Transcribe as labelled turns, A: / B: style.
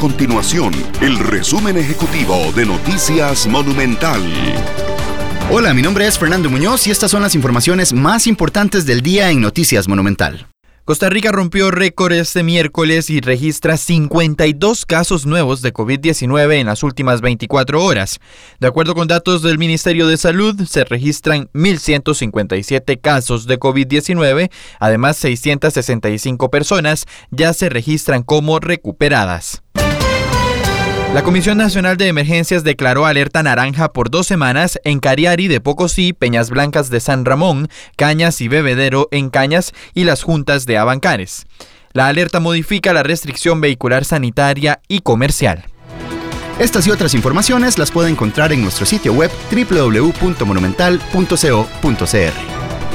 A: continuación el resumen ejecutivo de Noticias Monumental.
B: Hola, mi nombre es Fernando Muñoz y estas son las informaciones más importantes del día en Noticias Monumental.
C: Costa Rica rompió récord este miércoles y registra 52 casos nuevos de COVID-19 en las últimas 24 horas. De acuerdo con datos del Ministerio de Salud, se registran 1.157 casos de COVID-19, además 665 personas ya se registran como recuperadas. La Comisión Nacional de Emergencias declaró alerta naranja por dos semanas en Cariari de Pocosí, Peñas Blancas de San Ramón, Cañas y Bebedero en Cañas y las juntas de Abancares. La alerta modifica la restricción vehicular sanitaria y comercial.
B: Estas y otras informaciones las puede encontrar en nuestro sitio web www.monumental.co.cr.